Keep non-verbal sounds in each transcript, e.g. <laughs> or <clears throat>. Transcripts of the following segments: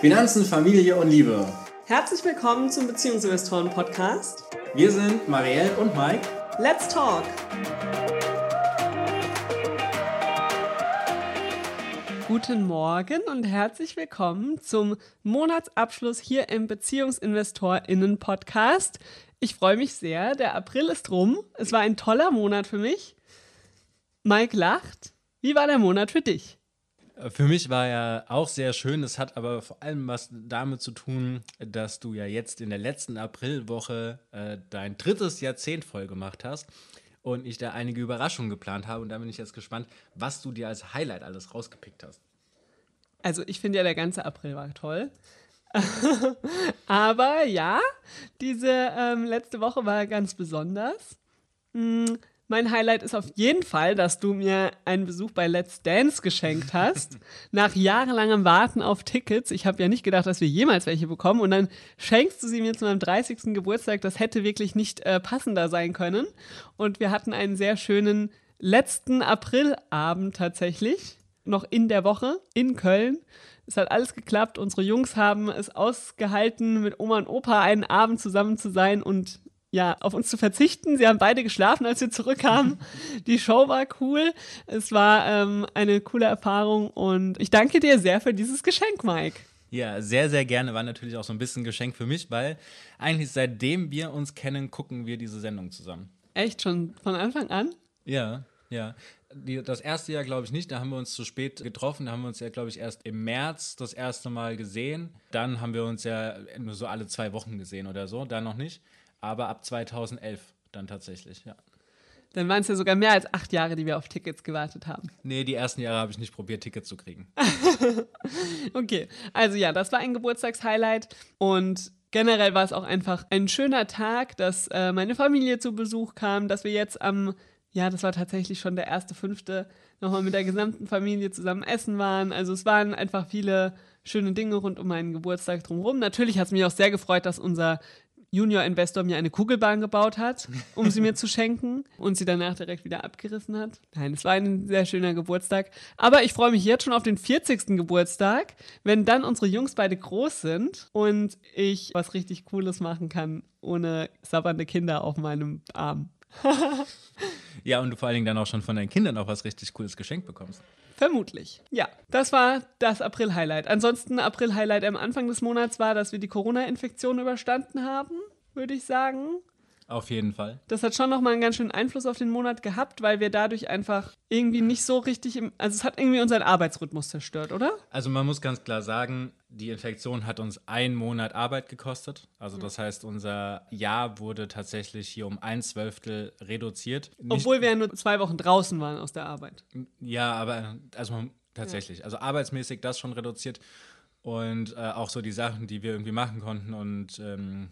Finanzen, Familie und Liebe. Herzlich willkommen zum Beziehungsinvestoren-Podcast. Wir sind Marielle und Mike. Let's talk! Guten Morgen und herzlich willkommen zum Monatsabschluss hier im BeziehungsinvestorInnen-Podcast. Ich freue mich sehr, der April ist rum. Es war ein toller Monat für mich. Mike lacht. Wie war der Monat für dich? Für mich war er auch sehr schön. Es hat aber vor allem was damit zu tun, dass du ja jetzt in der letzten Aprilwoche äh, dein drittes Jahrzehnt voll gemacht hast und ich da einige Überraschungen geplant habe. Und da bin ich jetzt gespannt, was du dir als Highlight alles rausgepickt hast. Also ich finde ja, der ganze April war toll. <laughs> aber ja, diese ähm, letzte Woche war ganz besonders. Hm, mein Highlight ist auf jeden Fall, dass du mir einen Besuch bei Let's Dance geschenkt hast. <laughs> Nach jahrelangem Warten auf Tickets. Ich habe ja nicht gedacht, dass wir jemals welche bekommen. Und dann schenkst du sie mir zu meinem 30. Geburtstag. Das hätte wirklich nicht äh, passender sein können. Und wir hatten einen sehr schönen letzten Aprilabend tatsächlich. Noch in der Woche in Köln. Es hat alles geklappt. Unsere Jungs haben es ausgehalten, mit Oma und Opa einen Abend zusammen zu sein und ja, auf uns zu verzichten. Sie haben beide geschlafen, als wir zurückkamen. <laughs> Die Show war cool. Es war ähm, eine coole Erfahrung und ich danke dir sehr für dieses Geschenk, Mike. Ja, sehr, sehr gerne. War natürlich auch so ein bisschen Geschenk für mich, weil eigentlich seitdem wir uns kennen, gucken wir diese Sendung zusammen. Echt schon von Anfang an? Ja, ja. Die, das erste Jahr glaube ich nicht, da haben wir uns zu spät getroffen. Da haben wir uns ja, glaube ich, erst im März das erste Mal gesehen. Dann haben wir uns ja nur so alle zwei Wochen gesehen oder so, dann noch nicht aber ab 2011 dann tatsächlich, ja. Dann waren es ja sogar mehr als acht Jahre, die wir auf Tickets gewartet haben. Nee, die ersten Jahre habe ich nicht probiert, Tickets zu kriegen. <laughs> okay, also ja, das war ein Geburtstagshighlight und generell war es auch einfach ein schöner Tag, dass äh, meine Familie zu Besuch kam, dass wir jetzt am, ja, das war tatsächlich schon der erste, fünfte, nochmal mit der gesamten Familie zusammen essen waren. Also es waren einfach viele schöne Dinge rund um meinen Geburtstag drumherum. Natürlich hat es mich auch sehr gefreut, dass unser Junior-Investor mir eine Kugelbahn gebaut hat, um sie mir zu schenken und sie danach direkt wieder abgerissen hat. Nein, es war ein sehr schöner Geburtstag. Aber ich freue mich jetzt schon auf den 40. Geburtstag, wenn dann unsere Jungs beide groß sind und ich was richtig Cooles machen kann, ohne sabbernde Kinder auf meinem Arm. <laughs> ja, und du vor allen Dingen dann auch schon von deinen Kindern auch was richtig Cooles geschenkt bekommst. Vermutlich. Ja, das war das April-Highlight. Ansonsten April-Highlight am Anfang des Monats war, dass wir die Corona-Infektion überstanden haben, würde ich sagen. Auf jeden Fall. Das hat schon nochmal einen ganz schönen Einfluss auf den Monat gehabt, weil wir dadurch einfach irgendwie nicht so richtig im. Also, es hat irgendwie unseren Arbeitsrhythmus zerstört, oder? Also, man muss ganz klar sagen, die Infektion hat uns einen Monat Arbeit gekostet. Also, das heißt, unser Jahr wurde tatsächlich hier um ein Zwölftel reduziert. Nicht Obwohl wir ja nur zwei Wochen draußen waren aus der Arbeit. Ja, aber also tatsächlich. Ja. Also, arbeitsmäßig das schon reduziert. Und äh, auch so die Sachen, die wir irgendwie machen konnten und. Ähm,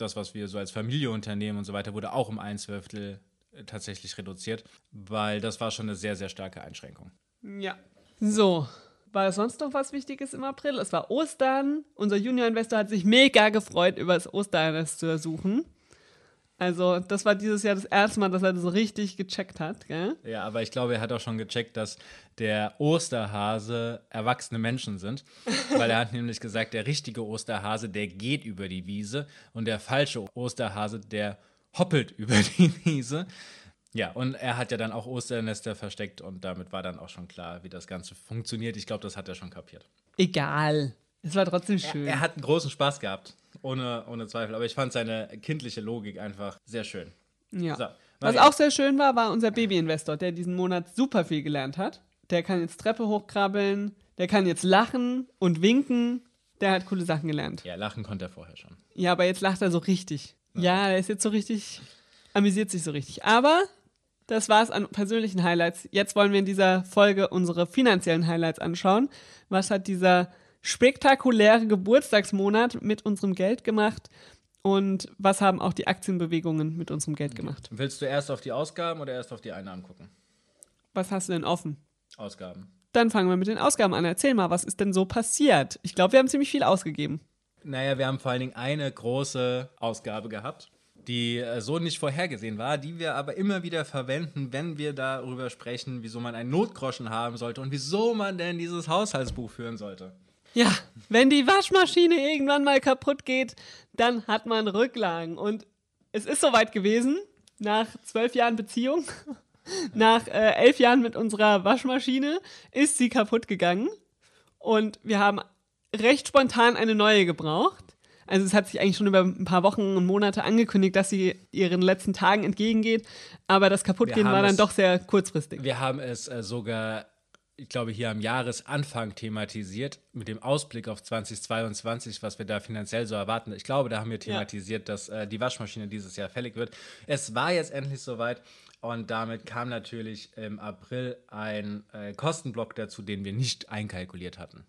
das, was wir so als Familie unternehmen und so weiter, wurde auch um ein Zwölftel äh, tatsächlich reduziert, weil das war schon eine sehr, sehr starke Einschränkung. Ja. So, war sonst noch was Wichtiges im April? Es war Ostern. Unser Junior-Investor hat sich mega gefreut, über das Osterernest zu ersuchen. Also, das war dieses Jahr das erste Mal, dass er das so richtig gecheckt hat, gell? Ja, aber ich glaube, er hat auch schon gecheckt, dass der Osterhase erwachsene Menschen sind. <laughs> weil er hat nämlich gesagt, der richtige Osterhase, der geht über die Wiese und der falsche Osterhase, der hoppelt <laughs> über die Wiese. Ja, und er hat ja dann auch Osternester versteckt und damit war dann auch schon klar, wie das Ganze funktioniert. Ich glaube, das hat er schon kapiert. Egal. Es war trotzdem schön. Er, er hat einen großen Spaß gehabt. Ohne, ohne Zweifel. Aber ich fand seine kindliche Logik einfach sehr schön. Ja. So, Was auch sehr schön war, war unser Baby-Investor, der diesen Monat super viel gelernt hat. Der kann jetzt Treppe hochkrabbeln, der kann jetzt lachen und winken. Der hat coole Sachen gelernt. Ja, lachen konnte er vorher schon. Ja, aber jetzt lacht er so richtig. Ja, ja er ist jetzt so richtig, amüsiert sich so richtig. Aber das war es an persönlichen Highlights. Jetzt wollen wir in dieser Folge unsere finanziellen Highlights anschauen. Was hat dieser spektakuläre Geburtstagsmonat mit unserem Geld gemacht und was haben auch die Aktienbewegungen mit unserem Geld gemacht. Willst du erst auf die Ausgaben oder erst auf die Einnahmen gucken? Was hast du denn offen? Ausgaben. Dann fangen wir mit den Ausgaben an. Erzähl mal, was ist denn so passiert? Ich glaube, wir haben ziemlich viel ausgegeben. Naja, wir haben vor allen Dingen eine große Ausgabe gehabt, die äh, so nicht vorhergesehen war, die wir aber immer wieder verwenden, wenn wir darüber sprechen, wieso man einen Notgroschen haben sollte und wieso man denn dieses Haushaltsbuch führen sollte. Ja, wenn die Waschmaschine irgendwann mal kaputt geht, dann hat man Rücklagen. Und es ist soweit gewesen, nach zwölf Jahren Beziehung, <laughs> nach äh, elf Jahren mit unserer Waschmaschine, ist sie kaputt gegangen. Und wir haben recht spontan eine neue gebraucht. Also es hat sich eigentlich schon über ein paar Wochen und Monate angekündigt, dass sie ihren letzten Tagen entgegengeht. Aber das Kaputtgehen war dann doch sehr kurzfristig. Wir haben es äh, sogar, ich glaube, hier am Jahresanfang thematisiert, mit dem Ausblick auf 2022, was wir da finanziell so erwarten. Ich glaube, da haben wir thematisiert, ja. dass äh, die Waschmaschine dieses Jahr fällig wird. Es war jetzt endlich soweit. Und damit kam natürlich im April ein äh, Kostenblock dazu, den wir nicht einkalkuliert hatten.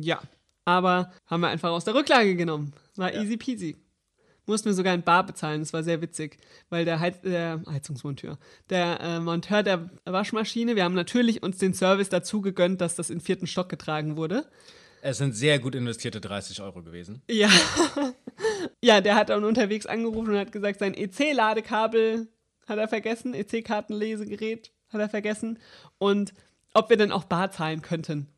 Ja, aber haben wir einfach aus der Rücklage genommen. War ja. easy peasy. Mussten wir sogar in Bar bezahlen, das war sehr witzig, weil der, Heiz der Heizungsmonteur, der äh, Monteur der Waschmaschine, wir haben natürlich uns den Service dazu gegönnt, dass das in vierten Stock getragen wurde. Es sind sehr gut investierte 30 Euro gewesen. Ja. <laughs> ja, der hat dann unterwegs angerufen und hat gesagt, sein EC-Ladekabel hat er vergessen, EC-Kartenlesegerät hat er vergessen und ob wir denn auch bar zahlen könnten.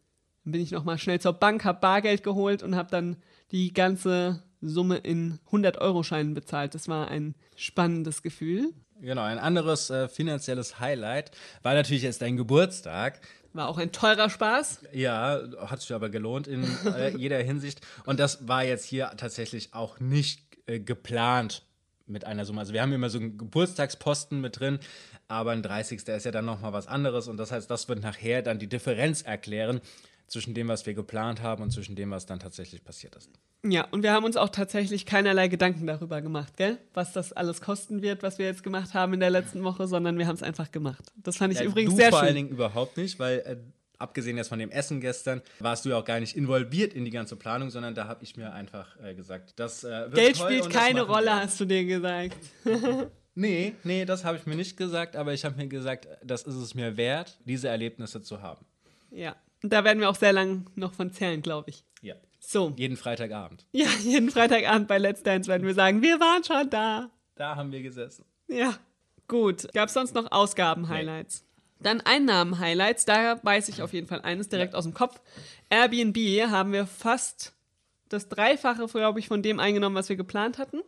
Dann bin ich nochmal schnell zur Bank, habe Bargeld geholt und habe dann die ganze Summe in 100-Euro-Scheinen bezahlt. Das war ein spannendes Gefühl. Genau, ein anderes äh, finanzielles Highlight war natürlich jetzt dein Geburtstag. War auch ein teurer Spaß. Ja, hat sich aber gelohnt in äh, <laughs> jeder Hinsicht. Und das war jetzt hier tatsächlich auch nicht äh, geplant mit einer Summe. Also wir haben immer so einen Geburtstagsposten mit drin, aber ein 30. ist ja dann nochmal was anderes und das heißt, das wird nachher dann die Differenz erklären zwischen dem, was wir geplant haben und zwischen dem, was dann tatsächlich passiert ist. Ja, und wir haben uns auch tatsächlich keinerlei Gedanken darüber gemacht, gell? Was das alles kosten wird, was wir jetzt gemacht haben in der letzten Woche, sondern wir haben es einfach gemacht. Das fand ich ja, übrigens sehr schön. vor allen Dingen überhaupt nicht, weil äh, abgesehen jetzt von dem Essen gestern, warst du ja auch gar nicht involviert in die ganze Planung, sondern da habe ich mir einfach äh, gesagt, das äh, Geld spielt keine Rolle, wir. hast du dir gesagt. <laughs> nee, nee, das habe ich mir nicht gesagt, aber ich habe mir gesagt, das ist es mir wert, diese Erlebnisse zu haben. Ja, und da werden wir auch sehr lang noch von zählen, glaube ich. Ja. So. Jeden Freitagabend. Ja, <laughs> jeden Freitagabend bei Let's Dance werden wir sagen, wir waren schon da. Da haben wir gesessen. Ja. Gut. Gab es sonst noch Ausgaben-Highlights? Nee. Dann Einnahmen-Highlights. Da weiß ich auf jeden Fall eines direkt ja. aus dem Kopf. Airbnb haben wir fast das Dreifache, glaube ich, von dem eingenommen, was wir geplant hatten.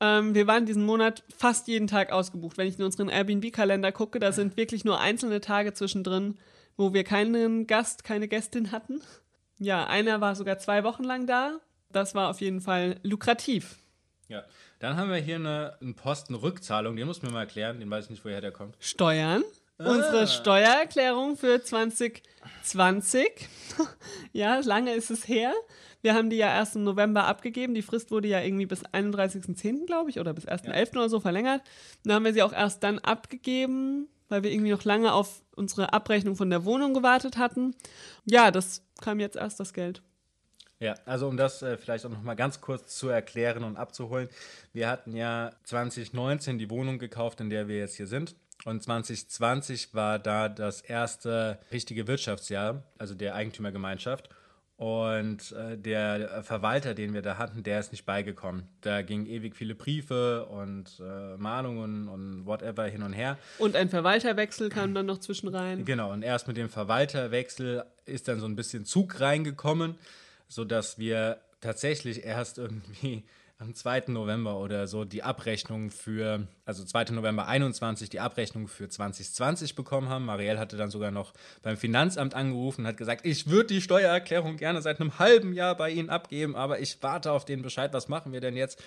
Ähm, wir waren diesen Monat fast jeden Tag ausgebucht. Wenn ich in unseren Airbnb-Kalender gucke, da sind wirklich nur einzelne Tage zwischendrin, wo wir keinen Gast, keine Gästin hatten. Ja, einer war sogar zwei Wochen lang da. Das war auf jeden Fall lukrativ. Ja, dann haben wir hier eine, einen Posten Rückzahlung, den muss mir mal erklären, den weiß ich nicht, woher der kommt. Steuern. Ah. Unsere Steuererklärung für 2020. <laughs> ja, lange ist es her. Wir haben die ja erst im November abgegeben. Die Frist wurde ja irgendwie bis 31.10., glaube ich, oder bis 1.11. Ja. oder so verlängert. Dann haben wir sie auch erst dann abgegeben weil wir irgendwie noch lange auf unsere Abrechnung von der Wohnung gewartet hatten. Ja, das kam jetzt erst das Geld. Ja, also um das äh, vielleicht auch noch mal ganz kurz zu erklären und abzuholen. Wir hatten ja 2019 die Wohnung gekauft, in der wir jetzt hier sind. Und 2020 war da das erste richtige Wirtschaftsjahr, also der Eigentümergemeinschaft. Und äh, der Verwalter, den wir da hatten, der ist nicht beigekommen. Da gingen ewig viele Briefe und äh, Mahnungen und whatever hin und her. Und ein Verwalterwechsel kam dann noch zwischen rein. Genau, und erst mit dem Verwalterwechsel ist dann so ein bisschen Zug reingekommen, sodass wir tatsächlich erst irgendwie am 2. November oder so die Abrechnung für, also 2. November 21 die Abrechnung für 2020 bekommen haben. Marielle hatte dann sogar noch beim Finanzamt angerufen und hat gesagt, ich würde die Steuererklärung gerne seit einem halben Jahr bei Ihnen abgeben, aber ich warte auf den Bescheid, was machen wir denn jetzt?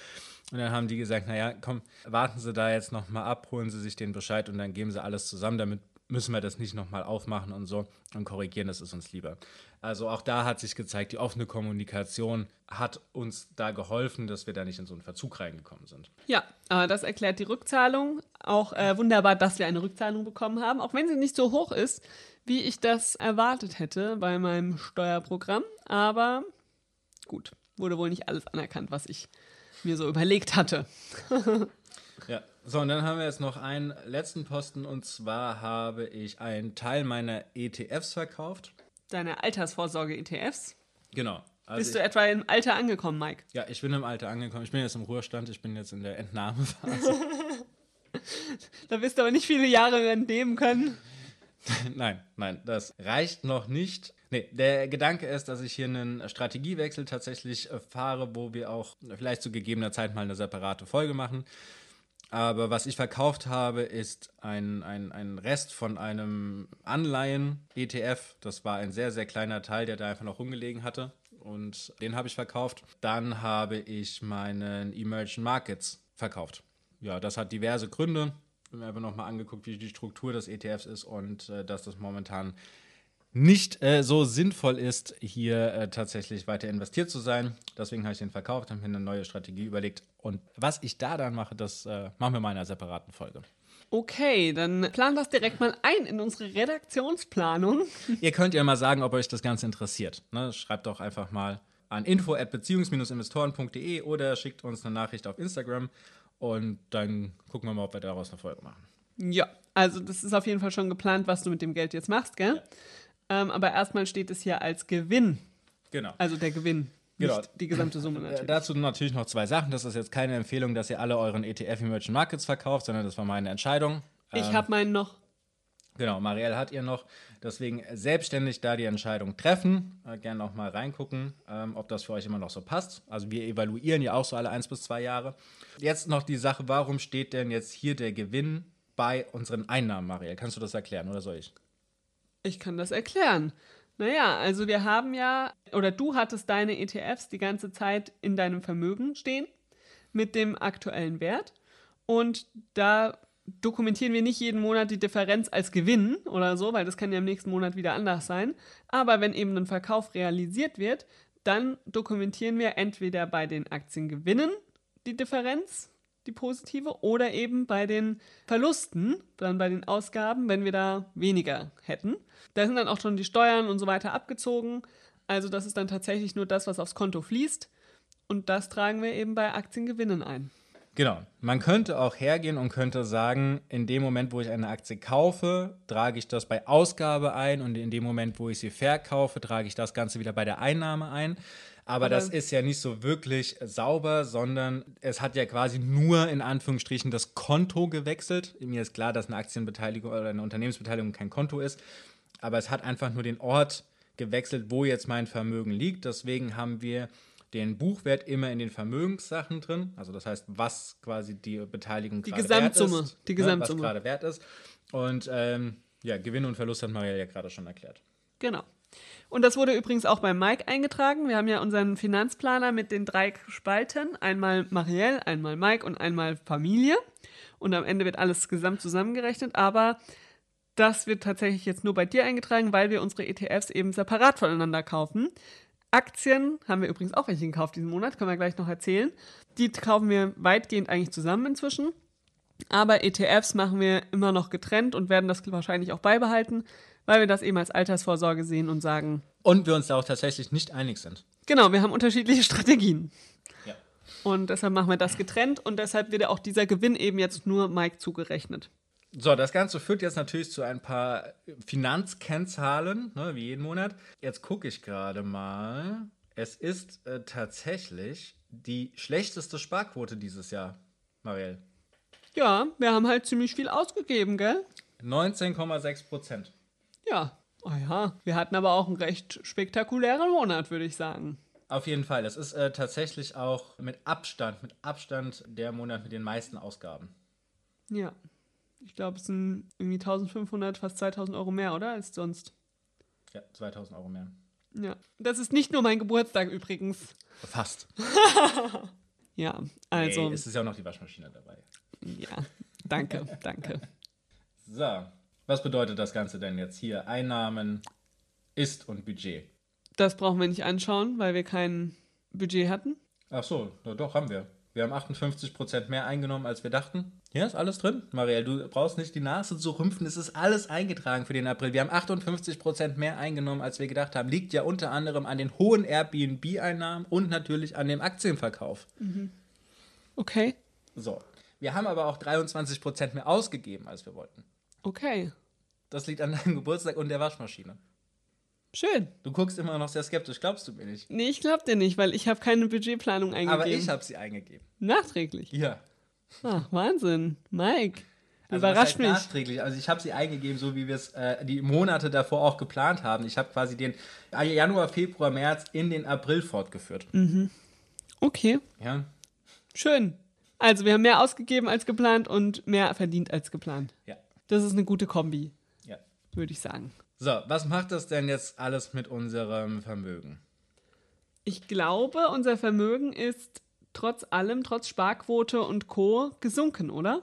Und dann haben die gesagt, naja, komm, warten Sie da jetzt nochmal ab, holen Sie sich den Bescheid und dann geben Sie alles zusammen, damit müssen wir das nicht nochmal aufmachen und so und korrigieren, das ist uns lieber. Also auch da hat sich gezeigt, die offene Kommunikation hat uns da geholfen, dass wir da nicht in so einen Verzug reingekommen sind. Ja, aber das erklärt die Rückzahlung. Auch äh, wunderbar, dass wir eine Rückzahlung bekommen haben, auch wenn sie nicht so hoch ist, wie ich das erwartet hätte bei meinem Steuerprogramm. Aber gut, wurde wohl nicht alles anerkannt, was ich mir so überlegt hatte. <laughs> ja, so, und dann haben wir jetzt noch einen letzten Posten und zwar habe ich einen Teil meiner ETFs verkauft. Deine Altersvorsorge-ETFs? Genau. Also Bist du etwa im Alter angekommen, Mike? Ja, ich bin im Alter angekommen. Ich bin jetzt im Ruhestand, ich bin jetzt in der Entnahmephase. <laughs> <laughs> da wirst du aber nicht viele Jahre mehr nehmen können. <laughs> nein, nein, das reicht noch nicht. Nee, der Gedanke ist, dass ich hier einen Strategiewechsel tatsächlich fahre, wo wir auch vielleicht zu gegebener Zeit mal eine separate Folge machen. Aber was ich verkauft habe, ist ein, ein, ein Rest von einem Anleihen-ETF. Das war ein sehr, sehr kleiner Teil, der da einfach noch rumgelegen hatte. Und den habe ich verkauft. Dann habe ich meinen Emerging Markets verkauft. Ja, das hat diverse Gründe. Ich habe mir einfach nochmal angeguckt, wie die Struktur des ETFs ist und äh, dass das momentan nicht äh, so sinnvoll ist, hier äh, tatsächlich weiter investiert zu sein. Deswegen habe ich den verkauft, habe mir eine neue Strategie überlegt. Und was ich da dann mache, das äh, machen wir mal in einer separaten Folge. Okay, dann planen wir das direkt mal ein in unsere Redaktionsplanung. <laughs> Ihr könnt ja mal sagen, ob euch das Ganze interessiert. Ne? Schreibt doch einfach mal an info@beziehungs-investoren.de oder schickt uns eine Nachricht auf Instagram und dann gucken wir mal, ob wir daraus eine Folge machen. Ja, also das ist auf jeden Fall schon geplant, was du mit dem Geld jetzt machst, gell? Ja. Ähm, aber erstmal steht es hier als Gewinn. Genau. Also der Gewinn. Genau. die gesamte Summe natürlich. Dazu natürlich noch zwei Sachen. Das ist jetzt keine Empfehlung, dass ihr alle euren ETF Emerging Markets verkauft, sondern das war meine Entscheidung. Ich ähm, habe meinen noch. Genau, Marielle hat ihr noch. Deswegen selbstständig da die Entscheidung treffen. Äh, gerne auch mal reingucken, ähm, ob das für euch immer noch so passt. Also wir evaluieren ja auch so alle eins bis zwei Jahre. Jetzt noch die Sache, warum steht denn jetzt hier der Gewinn bei unseren Einnahmen, Marielle? Kannst du das erklären oder soll ich? Ich kann das erklären. Naja, also wir haben ja, oder du hattest deine ETFs die ganze Zeit in deinem Vermögen stehen mit dem aktuellen Wert. Und da dokumentieren wir nicht jeden Monat die Differenz als Gewinn oder so, weil das kann ja im nächsten Monat wieder anders sein. Aber wenn eben ein Verkauf realisiert wird, dann dokumentieren wir entweder bei den Aktiengewinnen die Differenz, die positive, oder eben bei den Verlusten, dann bei den Ausgaben, wenn wir da weniger hätten. Da sind dann auch schon die Steuern und so weiter abgezogen. Also das ist dann tatsächlich nur das, was aufs Konto fließt. Und das tragen wir eben bei Aktiengewinnen ein. Genau. Man könnte auch hergehen und könnte sagen, in dem Moment, wo ich eine Aktie kaufe, trage ich das bei Ausgabe ein und in dem Moment, wo ich sie verkaufe, trage ich das Ganze wieder bei der Einnahme ein. Aber, Aber das ist ja nicht so wirklich sauber, sondern es hat ja quasi nur in Anführungsstrichen das Konto gewechselt. Mir ist klar, dass eine Aktienbeteiligung oder eine Unternehmensbeteiligung kein Konto ist, aber es hat einfach nur den Ort gewechselt, wo jetzt mein Vermögen liegt. Deswegen haben wir den Buchwert immer in den Vermögenssachen drin. Also das heißt, was quasi die Beteiligung die Gesamtsumme, wert ist, die Gesamtsumme, ne, was gerade wert ist. Und ähm, ja, Gewinn und Verlust hat Maria ja gerade schon erklärt. Genau. Und das wurde übrigens auch bei Mike eingetragen. Wir haben ja unseren Finanzplaner mit den drei Spalten. Einmal Marielle, einmal Mike und einmal Familie. Und am Ende wird alles gesamt zusammengerechnet. Aber das wird tatsächlich jetzt nur bei dir eingetragen, weil wir unsere ETFs eben separat voneinander kaufen. Aktien haben wir übrigens auch welche gekauft diesen Monat, können wir gleich noch erzählen. Die kaufen wir weitgehend eigentlich zusammen inzwischen. Aber ETFs machen wir immer noch getrennt und werden das wahrscheinlich auch beibehalten, weil wir das eben als Altersvorsorge sehen und sagen. Und wir uns da auch tatsächlich nicht einig sind. Genau, wir haben unterschiedliche Strategien. Ja. Und deshalb machen wir das getrennt und deshalb wird auch dieser Gewinn eben jetzt nur Mike zugerechnet. So, das Ganze führt jetzt natürlich zu ein paar Finanzkennzahlen, ne, wie jeden Monat. Jetzt gucke ich gerade mal. Es ist äh, tatsächlich die schlechteste Sparquote dieses Jahr, Marielle. Ja, wir haben halt ziemlich viel ausgegeben, gell? 19,6 Prozent. Ja, oh ja, wir hatten aber auch einen recht spektakulären Monat, würde ich sagen. Auf jeden Fall. Das ist äh, tatsächlich auch mit Abstand, mit Abstand der Monat mit den meisten Ausgaben. Ja, ich glaube, es sind irgendwie 1500, fast 2000 Euro mehr, oder? Als sonst. Ja, 2000 Euro mehr. Ja. Das ist nicht nur mein Geburtstag übrigens. Fast. <laughs> ja, also. Nee, es ist ja auch noch die Waschmaschine dabei. Ja, danke, danke. So, was bedeutet das Ganze denn jetzt hier? Einnahmen, Ist und Budget. Das brauchen wir nicht anschauen, weil wir kein Budget hatten. Ach so, doch, haben wir. Wir haben 58% mehr eingenommen, als wir dachten. Hier ist alles drin. Marielle, du brauchst nicht die Nase zu rümpfen. Es ist alles eingetragen für den April. Wir haben 58% mehr eingenommen, als wir gedacht haben. Liegt ja unter anderem an den hohen Airbnb-Einnahmen und natürlich an dem Aktienverkauf. Mhm. Okay. So. Wir haben aber auch 23% mehr ausgegeben, als wir wollten. Okay. Das liegt an deinem Geburtstag und der Waschmaschine. Schön. Du guckst immer noch sehr skeptisch, glaubst du mir nicht? Nee, ich glaub dir nicht, weil ich habe keine Budgetplanung eingegeben. Aber ich habe sie eingegeben. Nachträglich? Ja. Ach, Wahnsinn. Mike. Also Überrascht mich. Nachträglich. Also ich habe sie eingegeben, so wie wir es äh, die Monate davor auch geplant haben. Ich habe quasi den Januar, Februar, März in den April fortgeführt. Okay, Ja. schön. Also wir haben mehr ausgegeben als geplant und mehr verdient als geplant. Ja. Das ist eine gute Kombi, Ja. würde ich sagen. So, was macht das denn jetzt alles mit unserem Vermögen? Ich glaube, unser Vermögen ist trotz allem, trotz Sparquote und Co. gesunken, oder?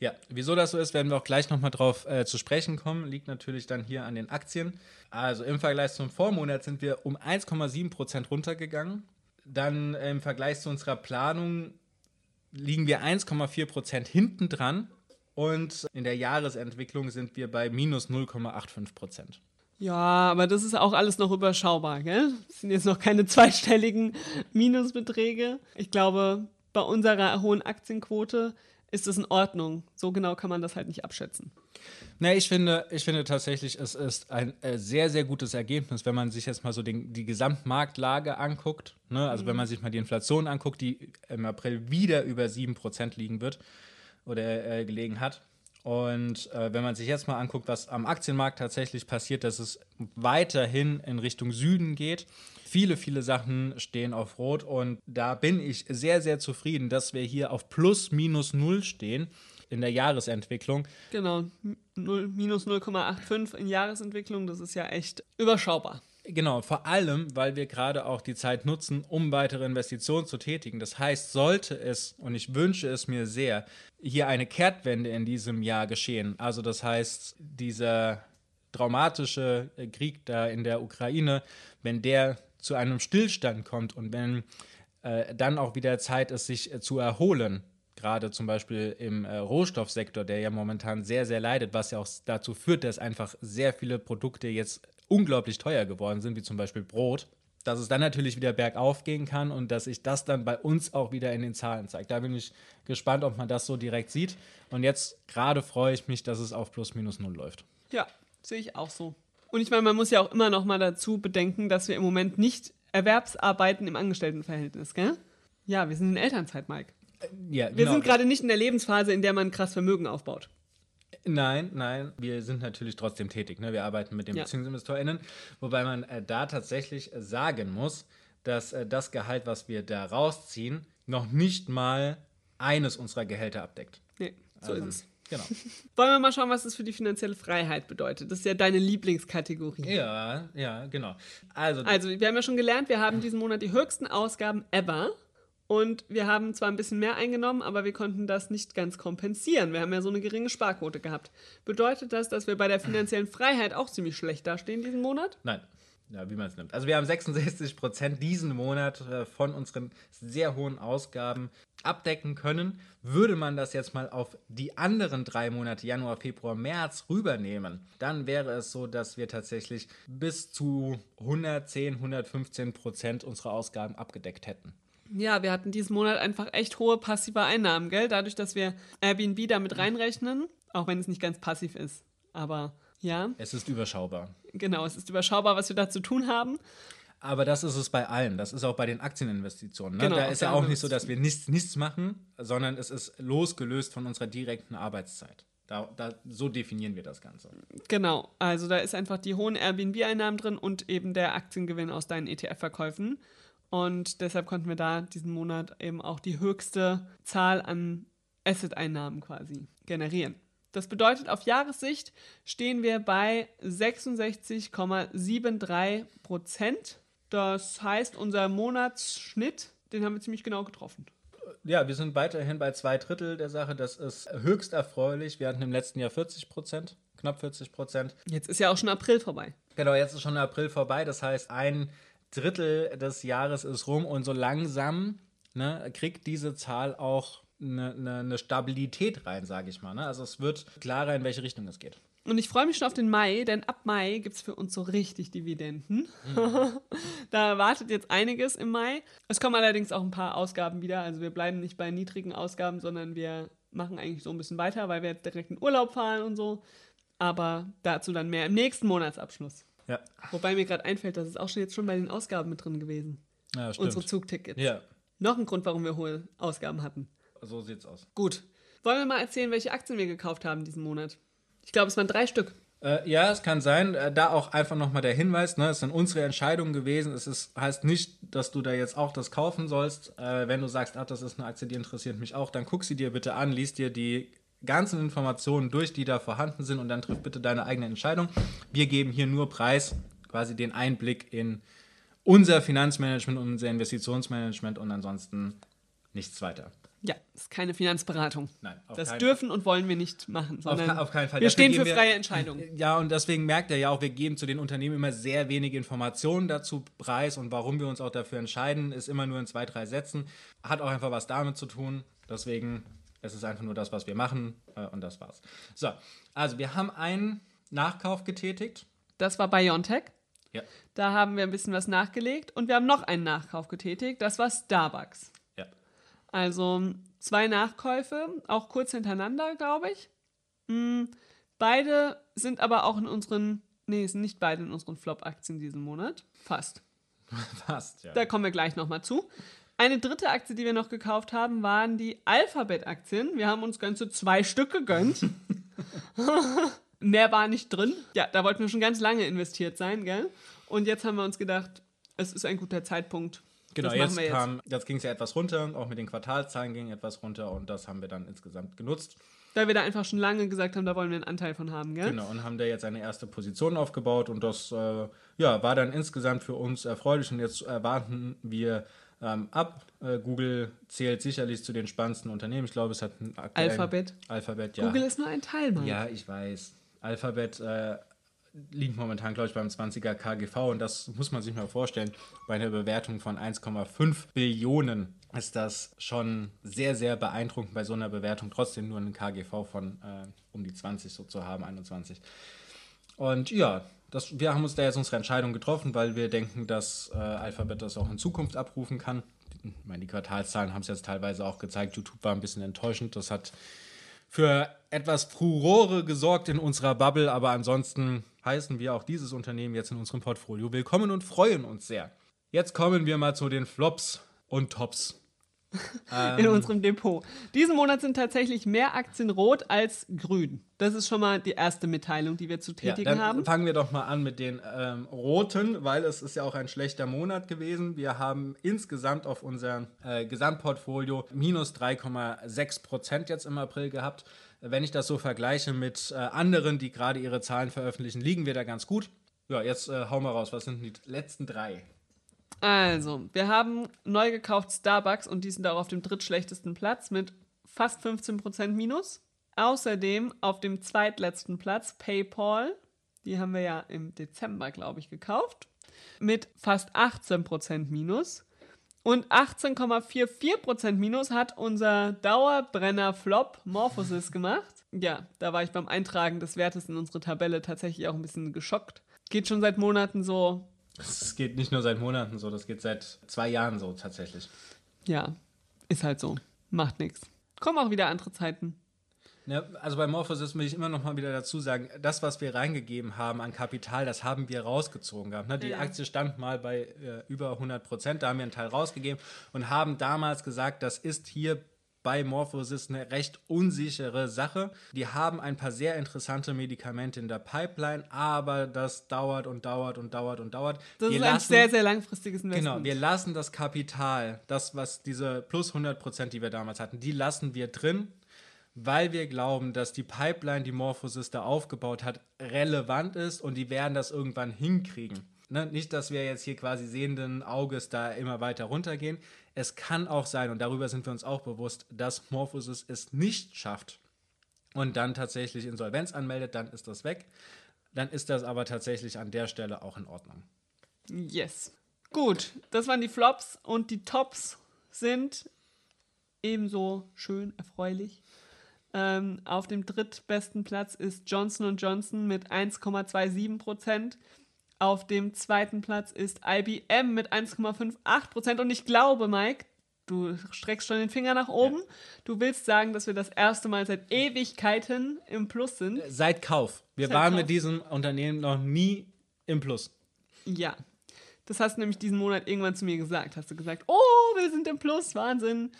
Ja, wieso das so ist, werden wir auch gleich nochmal drauf äh, zu sprechen kommen. Liegt natürlich dann hier an den Aktien. Also im Vergleich zum Vormonat sind wir um 1,7% runtergegangen. Dann im Vergleich zu unserer Planung liegen wir 1,4% hinten dran. Und in der Jahresentwicklung sind wir bei minus 0,85%. Ja, aber das ist auch alles noch überschaubar, gell? Das sind jetzt noch keine zweistelligen Minusbeträge. Ich glaube, bei unserer hohen Aktienquote ist das in Ordnung. So genau kann man das halt nicht abschätzen. Ne, ich finde, ich finde tatsächlich, es ist ein äh, sehr, sehr gutes Ergebnis, wenn man sich jetzt mal so den, die Gesamtmarktlage anguckt. Ne? Also wenn man sich mal die Inflation anguckt, die im April wieder über 7% liegen wird oder äh, gelegen hat. Und äh, wenn man sich jetzt mal anguckt, was am Aktienmarkt tatsächlich passiert, dass es weiterhin in Richtung Süden geht. Viele, viele Sachen stehen auf Rot und da bin ich sehr, sehr zufrieden, dass wir hier auf plus minus null stehen in der Jahresentwicklung. Genau, 0, minus 0,85 in Jahresentwicklung, das ist ja echt überschaubar. Genau, vor allem, weil wir gerade auch die Zeit nutzen, um weitere Investitionen zu tätigen. Das heißt, sollte es, und ich wünsche es mir sehr, hier eine Kehrtwende in diesem Jahr geschehen, also das heißt, dieser traumatische äh, Krieg da in der Ukraine, wenn der zu einem Stillstand kommt und wenn äh, dann auch wieder Zeit ist, sich äh, zu erholen, gerade zum Beispiel im äh, Rohstoffsektor, der ja momentan sehr, sehr leidet, was ja auch dazu führt, dass einfach sehr viele Produkte jetzt unglaublich teuer geworden sind, wie zum Beispiel Brot, dass es dann natürlich wieder bergauf gehen kann und dass sich das dann bei uns auch wieder in den Zahlen zeigt. Da bin ich gespannt, ob man das so direkt sieht. Und jetzt gerade freue ich mich, dass es auf plus minus null läuft. Ja, sehe ich auch so. Und ich meine, man muss ja auch immer noch mal dazu bedenken, dass wir im Moment nicht Erwerbsarbeiten im Angestelltenverhältnis, gell? Ja, wir sind in Elternzeit, Mike. Ja, Wir genau. sind gerade nicht in der Lebensphase, in der man krass Vermögen aufbaut. Nein, nein, wir sind natürlich trotzdem tätig. Ne? Wir arbeiten mit den Ja. BeziehungsinvestorInnen, wobei man äh, da tatsächlich äh, sagen muss, dass äh, das Gehalt, was wir da rausziehen, noch nicht mal eines unserer Gehälter abdeckt. Nee, so Also, ist es. Genau. <laughs> Wollen wir mal schauen, was das für die finanzielle Freiheit bedeutet? Das ist ja deine Lieblingskategorie. Ja, ja, genau. Also, Also, wir haben ja schon gelernt, wir haben diesen Monat die höchsten Ausgaben ever. Und wir haben zwar ein bisschen mehr eingenommen, aber wir konnten das nicht ganz kompensieren. Wir haben ja so eine geringe Sparquote gehabt. Bedeutet das, dass wir bei der finanziellen Freiheit auch ziemlich schlecht dastehen diesen Monat? nein. Ja, wie man es nimmt. Also wir haben 66 Prozent diesen Monat äh, von unseren sehr hohen Ausgaben abdecken können. Würde man das jetzt mal auf die anderen drei Monate, Januar, Februar, März, rübernehmen, dann wäre es so, dass wir tatsächlich bis zu 110, 115 Prozent unserer Ausgaben abgedeckt hätten. Ja, wir hatten diesen Monat einfach echt hohe passive Einnahmen, gell? Dadurch, dass wir Airbnb damit reinrechnen, auch wenn es nicht ganz passiv ist. Aber ja, Es ist überschaubar. genau, es ist überschaubar, was wir da zu tun haben. Aber das ist es bei allen. Das ist auch bei den Aktieninvestitionen. Ne? Genau, da ist ja auch nicht so, dass wir nichts, nichts machen, sondern es ist losgelöst von unserer direkten Arbeitszeit. Da, da, so definieren wir das Ganze. Genau, also da ist einfach die hohen Airbnb-Einnahmen drin und eben der Aktiengewinn aus deinen ETF-Verkäufen. Und deshalb konnten wir da diesen Monat eben auch die höchste Zahl an Asset-Einnahmen quasi generieren. Das bedeutet, auf Jahressicht stehen wir bei 66,73 Prozent. Das heißt, unser Monatsschnitt, den haben wir ziemlich genau getroffen. Ja, wir sind weiterhin bei zwei Drittel der Sache. Das ist höchst erfreulich. Wir hatten im letzten Jahr 40 Prozent, knapp 40 Prozent. Jetzt ist ja auch schon April vorbei. Genau, jetzt ist schon April vorbei. Das heißt, ein Drittel des Jahres ist rum und so langsam ne, kriegt diese Zahl auch eine, eine, eine Stabilität rein, sage ich mal. Ne? Also es wird klarer, in welche Richtung es geht. Und ich freue mich schon auf den Mai, denn ab Mai gibt es für uns so richtig Dividenden. <laughs> da wartet jetzt einiges im Mai. Es kommen allerdings auch ein paar Ausgaben wieder. Also wir bleiben nicht bei niedrigen Ausgaben, sondern wir machen eigentlich so ein bisschen weiter, weil wir jetzt direkt in Urlaub fahren und so. Aber dazu dann mehr im nächsten Monatsabschluss. Ja, Wobei mir gerade einfällt, das ist auch schon jetzt schon bei den Ausgaben mit drin gewesen. ja stimmt. Unsere Zugtickets. Ja, Noch ein Grund, warum wir hohe Ausgaben hatten. So sieht's aus. Gut. Wollen wir mal erzählen, welche Aktien wir gekauft haben diesen Monat? Ich glaube, es waren drei Stück. Äh, ja, es kann sein. Äh, da auch einfach nochmal der Hinweis, ne, es sind unsere Entscheidungen gewesen. Es ist, heißt nicht, dass du da jetzt auch das kaufen sollst. Äh, wenn du sagst, ach, das ist eine Aktie, die interessiert mich auch, dann guck sie dir bitte an, liest dir die ganzen Informationen durch, die da vorhanden sind und dann triff bitte deine eigene Entscheidung. Wir geben hier nur Preis, quasi den Einblick in unser Finanzmanagement, unser Investitionsmanagement und ansonsten nichts weiter. Ja, ist keine Finanzberatung. Nein, auf Das dürfen und wollen wir nicht machen. Auf, Sondern ke- auf keinen Fall. Wir Dafür stehen für freie Entscheidungen. <clears throat> Ja, und deswegen merkt er ja auch, wir geben zu den Unternehmen immer sehr wenig Informationen dazu preis und warum wir uns auch dafür entscheiden, ist immer nur in zwei, drei Sätzen. Hat auch einfach was damit zu tun. Deswegen, es ist einfach nur das, was wir machen äh, und das war's. So, also wir haben einen Nachkauf getätigt. Das war Biontech. Ja. Da haben wir ein bisschen was nachgelegt und wir haben noch einen Nachkauf getätigt. Das war Starbucks. Also zwei Nachkäufe, auch kurz hintereinander, glaube ich. Mm, Beide sind aber auch in unseren, nee, sind nicht beide in unseren Flop-Aktien diesen Monat. Fast. <laughs> Fast, ja. Da kommen wir gleich nochmal zu. Eine dritte Aktie, die wir noch gekauft haben, waren die Alphabet-Aktien. Wir haben uns ganze zwei Stück gegönnt. <laughs> Mehr war nicht drin. Ja, da wollten wir schon ganz lange investiert sein, gell? Und jetzt haben wir uns gedacht, es ist ein guter Zeitpunkt. Genau, jetzt, jetzt. kam, jetzt ging es ja etwas runter, auch mit den Quartalszahlen ging etwas runter und das haben wir dann insgesamt genutzt. Weil wir da einfach schon lange gesagt haben, da wollen wir einen Anteil von haben, gell? Genau, und haben da jetzt eine erste Position aufgebaut und das äh, ja, war dann insgesamt für uns erfreulich und jetzt erwarten wir ähm, ab. Äh, Google zählt sicherlich zu den spannendsten Unternehmen. Ich glaube, es hat aktuellen- Alphabet. Alphabet, ja. Google ist nur ein Teil, Mann. Ja, ich weiß. Alphabet äh, liegt momentan, glaube ich, beim 20er KGV und das muss man sich mal vorstellen. Bei einer Bewertung von 1,5 Billionen ist das schon sehr, sehr beeindruckend, bei so einer Bewertung trotzdem nur einen KGV von äh, um die 20 so zu haben, 21. Und ja, das, wir haben uns da jetzt unsere Entscheidung getroffen, weil wir denken, dass äh, Alphabet das auch in Zukunft abrufen kann. Ich meine, die Quartalszahlen haben es jetzt teilweise auch gezeigt. YouTube war ein bisschen enttäuschend. Das hat für etwas Furore gesorgt in unserer Bubble, aber ansonsten heißen wir auch dieses Unternehmen jetzt in unserem Portfolio willkommen und freuen uns sehr. Jetzt kommen wir mal zu den Flops und Tops. In unserem Depot. Diesen Monat sind tatsächlich mehr Aktien rot als grün. Das ist schon mal die erste Mitteilung, die wir zu Ja, tätigen dann haben. fangen wir doch mal an mit den ähm, roten, weil es ist ja auch ein schlechter Monat gewesen. Wir haben insgesamt auf unser äh, Gesamtportfolio minus 3,6 Prozent jetzt im April gehabt. Wenn ich das so vergleiche mit äh, anderen, die gerade ihre Zahlen veröffentlichen, liegen wir da ganz gut. Ja, jetzt äh, hau mal raus. Was sind die letzten drei? Also, wir haben neu gekauft Starbucks und die sind auch auf dem drittschlechtesten Platz mit fast 15% Minus. Außerdem auf dem zweitletzten Platz PayPal. Die haben wir ja im Dezember, glaube ich, gekauft. Mit fast 18% Minus. Und 18,44% Minus hat unser Dauerbrenner-Flop Morphosis gemacht. Ja, da war ich beim Eintragen des Wertes in unsere Tabelle tatsächlich auch ein bisschen geschockt. Geht schon seit Monaten so, Das geht nicht nur seit Monaten so, das geht seit zwei Jahren so tatsächlich. Ja, ist halt so. Macht nichts. Kommen auch wieder andere Zeiten. Ja, also bei Morphosis will ich immer noch mal wieder dazu sagen, das, was wir reingegeben haben an Kapital, das haben wir rausgezogen gehabt. Ne? Die Ja. Aktie stand mal bei äh, über 100 Prozent, da haben wir einen Teil rausgegeben und haben damals gesagt, das ist hier bei Morphosis eine recht unsichere Sache. Die haben ein paar sehr interessante Medikamente in der Pipeline, aber das dauert und dauert und dauert und dauert. Das wir ist ein lassen- sehr, sehr langfristiges Investment. Genau, wir lassen das Kapital, das, was diese plus 100 Prozent, die wir damals hatten, die lassen wir drin, weil wir glauben, dass die Pipeline, die Morphosis da aufgebaut hat, relevant ist und die werden das irgendwann hinkriegen. Ne? Nicht, dass wir jetzt hier quasi sehenden Auges da immer weiter runtergehen. Es kann auch sein, und darüber sind wir uns auch bewusst, dass Morphosis es nicht schafft und dann tatsächlich Insolvenz anmeldet, dann ist das weg. Dann ist das aber tatsächlich an der Stelle auch in Ordnung. Yes. Gut, das waren die Flops und die Tops sind ebenso schön erfreulich. Ähm, auf dem drittbesten Platz ist Johnson Johnson mit 1,27 Prozent. Auf dem zweiten Platz ist IBM mit 1,58 Prozent. Und ich glaube, Mike, du streckst schon den Finger nach oben. Du willst sagen, dass wir das erste Mal seit Ewigkeiten im Plus sind. Seit Kauf. Wir Seit waren Kauf. mit diesem Unternehmen noch nie im Plus. Ja. Das hast du nämlich diesen Monat irgendwann zu mir gesagt. Hast du gesagt, oh, wir sind im Plus, Wahnsinn.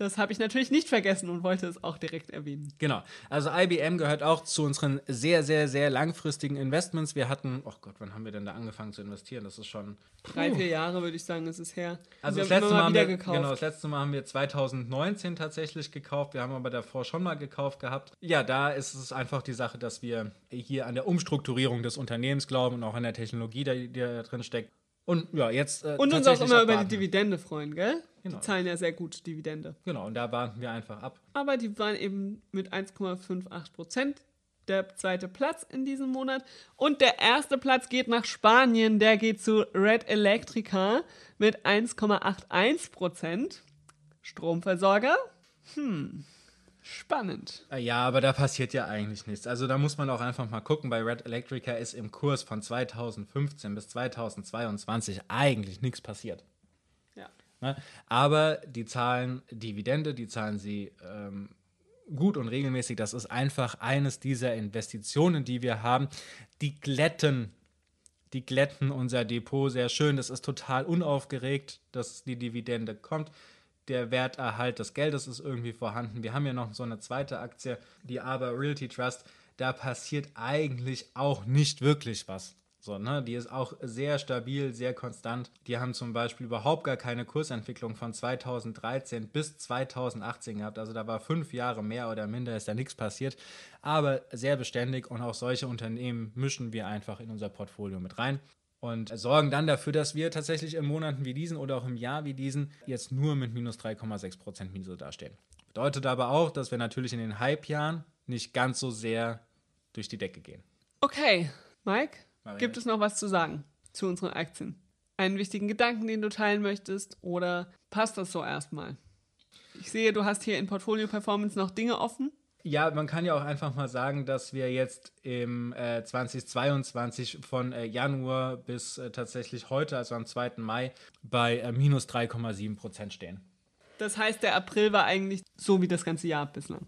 Das habe ich natürlich nicht vergessen und wollte es auch direkt erwähnen. Genau. Also IBM gehört auch zu unseren sehr, sehr, sehr langfristigen Investments. Wir hatten, oh Gott, wann haben wir denn da angefangen zu investieren? Das ist schon. Drei, vier Jahre würde ich sagen, ist es her. Also wir das letzte, Mal haben wir, gekauft. genau, das letzte Mal haben wir 2019 tatsächlich gekauft. Wir haben aber davor schon mal gekauft gehabt. Ja, da ist es einfach die Sache, dass wir hier an der Umstrukturierung des Unternehmens glauben und auch an der Technologie, die, da drin steckt. Und ja, jetzt. Äh, Und uns auch immer über die. Dividende freuen, gell? Genau. Die zahlen ja sehr gut Dividende. Genau, und da warten wir einfach ab. Aber die waren eben mit 1,58 Prozent der zweite Platz in diesem Monat. Und der erste Platz geht nach Spanien. Der geht zu Red Electrica mit 1,81 Prozent. Stromversorger? Hm, spannend. Äh, Ja, aber da passiert ja eigentlich nichts. Also da muss man auch einfach mal gucken. Bei Red Electrica ist im Kurs von 2015 bis 2022 eigentlich nichts passiert. Ne? Aber die zahlen Dividende, die zahlen sie ähm, gut und regelmäßig. Das ist einfach eines dieser Investitionen, die wir haben. Die glätten, die glätten unser Depot sehr schön. Das ist total unaufgeregt, dass die Dividende kommt. Der Werterhalt des Geldes ist irgendwie vorhanden. Wir haben ja noch so eine zweite Aktie, die Aber Realty Trust. Da passiert eigentlich auch nicht wirklich was. So, ne? Die ist auch sehr stabil, sehr konstant. Die haben zum Beispiel überhaupt gar keine Kursentwicklung von 2013 bis 2018 gehabt. Also da war fünf Jahre mehr oder minder, ist da nichts passiert. Aber sehr beständig und auch solche Unternehmen mischen wir einfach in unser Portfolio mit rein und sorgen dann dafür, dass wir tatsächlich in Monaten wie diesen oder auch im Jahr wie diesen jetzt nur mit minus 3,6% Minus dastehen. Bedeutet aber auch, dass wir natürlich in den Hype-Jahren nicht ganz so sehr durch die Decke gehen. Okay, Mike, Marianne. gibt es noch was zu sagen zu unseren Aktien? Einen wichtigen Gedanken, den du teilen möchtest? Oder passt das so erstmal? Ich sehe, du hast hier in Portfolio Performance noch Dinge offen. Ja, man kann ja auch einfach mal sagen, dass wir jetzt im äh, 2022 von äh, Januar bis äh, tatsächlich heute, also am 2. Mai, bei äh, minus 3,7 Prozent stehen. Das heißt, der April war eigentlich so wie das ganze Jahr bislang.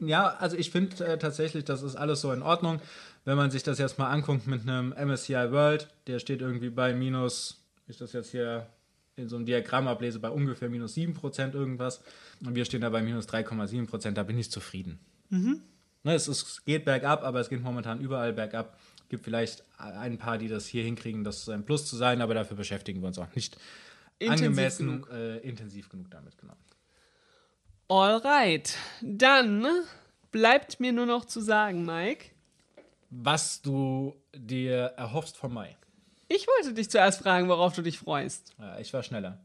Ja, also ich finde äh, tatsächlich, das ist alles so in Ordnung. Wenn man sich das jetzt mal anguckt mit einem MSCI World, der steht irgendwie bei minus, ich das jetzt hier in so einem Diagramm ablese, bei ungefähr minus 7% irgendwas. Und wir stehen da bei minus 3,7%, da bin ich zufrieden. Ne, es ist, geht bergab, aber es geht momentan überall bergab. Gibt vielleicht ein paar, die das hier hinkriegen, das ein Plus zu sein, aber dafür beschäftigen wir uns auch nicht Intensiv angemessen genug. Äh, intensiv genug damit, genau. Alright, dann bleibt mir nur noch zu sagen, Mike. Was du dir erhoffst vom Mai. Ich wollte dich zuerst fragen, worauf du dich freust. Ja, ich war schneller.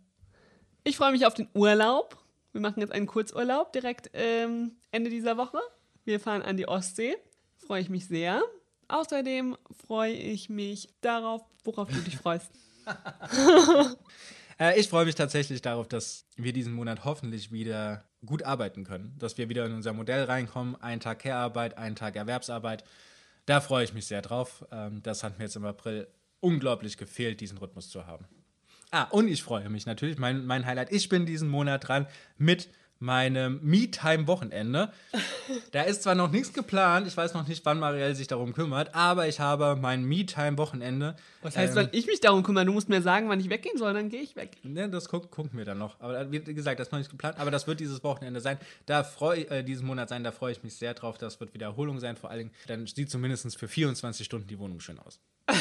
Ich freue mich auf den Urlaub. Wir machen jetzt einen Kurzurlaub direkt ähm, Ende dieser Woche. Wir fahren an die Ostsee. Freue ich mich sehr. Außerdem freue ich mich darauf, worauf du dich freust. <laughs> <laughs> Äh, ich freue mich tatsächlich darauf, dass wir diesen Monat hoffentlich wieder gut arbeiten können. Dass wir wieder in unser Modell reinkommen. Ein Tag Care-Arbeit, ein Tag Erwerbsarbeit. Da freue ich mich sehr drauf. Ähm, das hat mir jetzt im April unglaublich gefehlt, diesen Rhythmus zu haben. Ah, und ich freue mich natürlich, mein, mein Highlight, ich bin diesen Monat dran mit meinem Me-Time-Wochenende. <laughs> Da ist zwar noch nichts geplant, ich weiß noch nicht, wann Marielle sich darum kümmert, aber ich habe mein Me-Time-Wochenende. Was heißt, ähm, soll ich mich darum kümmern? Du musst mir sagen, wann ich weggehen soll, dann gehe ich weg. Ne, das guck, gucken wir dann noch. Aber wie gesagt, das ist noch nicht geplant. Aber das wird dieses Wochenende sein. Da freue äh, diesen Monat sein. Da freue ich mich sehr drauf. Das wird Wiederholung sein. Vor allen Dingen, dann sieht zumindest für 24 Stunden die Wohnung schön aus. <laughs>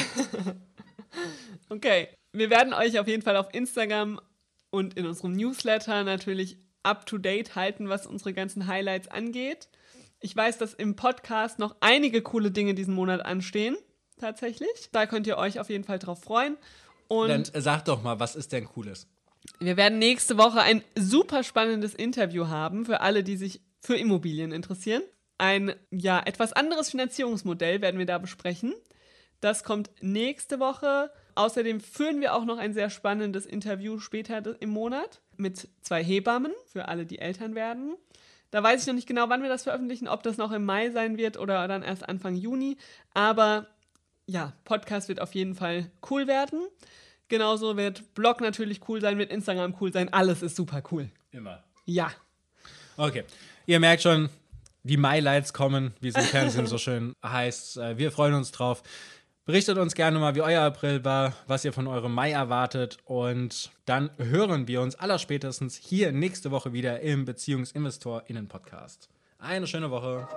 Okay, wir werden euch auf jeden Fall auf Instagram und in unserem Newsletter natürlich up to date halten, was unsere ganzen Highlights angeht. Ich weiß, dass im Podcast noch einige coole Dinge diesen Monat anstehen, tatsächlich. Da könnt ihr euch auf jeden Fall drauf freuen. Und Dann äh, sag doch mal, was ist denn Cooles? wir werden nächste Woche ein super spannendes Interview haben für alle, die sich für Immobilien interessieren. Ein ja etwas anderes Finanzierungsmodell werden wir da besprechen. Das kommt nächste Woche. Außerdem führen wir auch noch ein sehr spannendes Interview später im Monat mit zwei Hebammen für alle, die Eltern werden. Da weiß ich noch nicht genau, wann wir das veröffentlichen, ob das noch im Mai sein wird oder dann erst Anfang Juni. Aber ja, Podcast wird auf jeden Fall cool werden. Genauso wird Blog natürlich cool sein, wird Instagram cool sein. Alles ist super cool. Immer. Ja. Okay. Ihr merkt schon, die My-Lights kommen, wie es im Fernsehen so schön <laughs> heißt. Äh, Wir freuen uns drauf. Berichtet uns gerne mal, wie euer April war, was ihr von eurem Mai erwartet. Und dann hören wir uns allerspätestens hier nächste Woche wieder im BeziehungsinvestorInnen-Podcast. Eine schöne Woche.